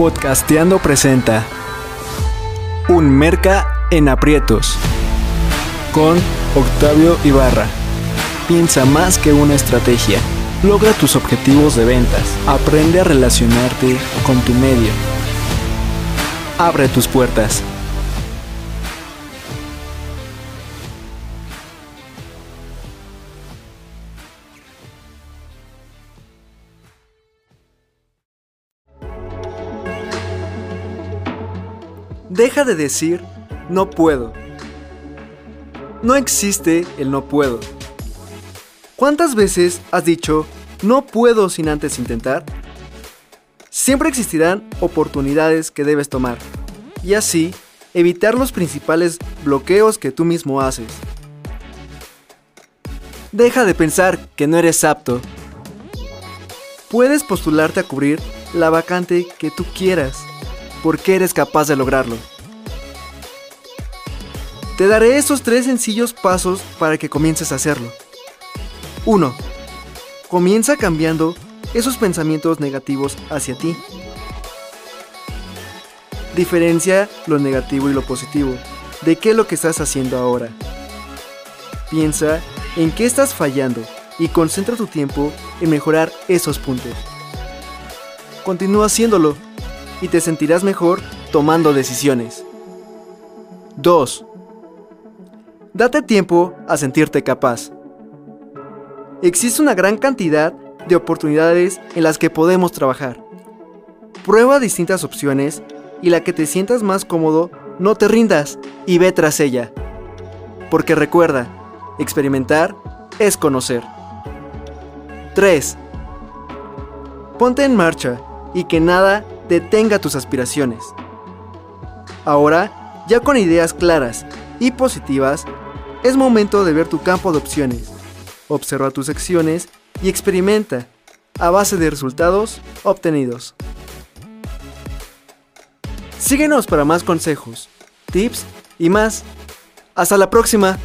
Podcasteando presenta Un Merca en Aprietos con Octavio Ibarra. Piensa más que una estrategia. Logra tus objetivos de ventas. Aprende a relacionarte con tu medio. Abre tus puertas. Deja de decir no puedo. No existe el no puedo. ¿Cuántas veces has dicho no puedo sin antes intentar? Siempre existirán oportunidades que debes tomar y así evitar los principales bloqueos que tú mismo haces. Deja de pensar que no eres apto. Puedes postularte a cubrir la vacante que tú quieras porque eres capaz de lograrlo. Te daré estos tres sencillos pasos para que comiences a hacerlo. 1. Comienza cambiando esos pensamientos negativos hacia ti. Diferencia lo negativo y lo positivo de qué es lo que estás haciendo ahora. Piensa en qué estás fallando y concentra tu tiempo en mejorar esos puntos. Continúa haciéndolo y te sentirás mejor tomando decisiones. 2. Date tiempo a sentirte capaz. Existe una gran cantidad de oportunidades en las que podemos trabajar. Prueba distintas opciones y la que te sientas más cómodo, no te rindas y ve tras ella. Porque recuerda, experimentar es conocer. 3. Ponte en marcha y que nada detenga tus aspiraciones. Ahora, ya con ideas claras y positivas, es momento de ver tu campo de opciones. Observa tus acciones y experimenta a base de resultados obtenidos. Síguenos para más consejos, tips y más. Hasta la próxima.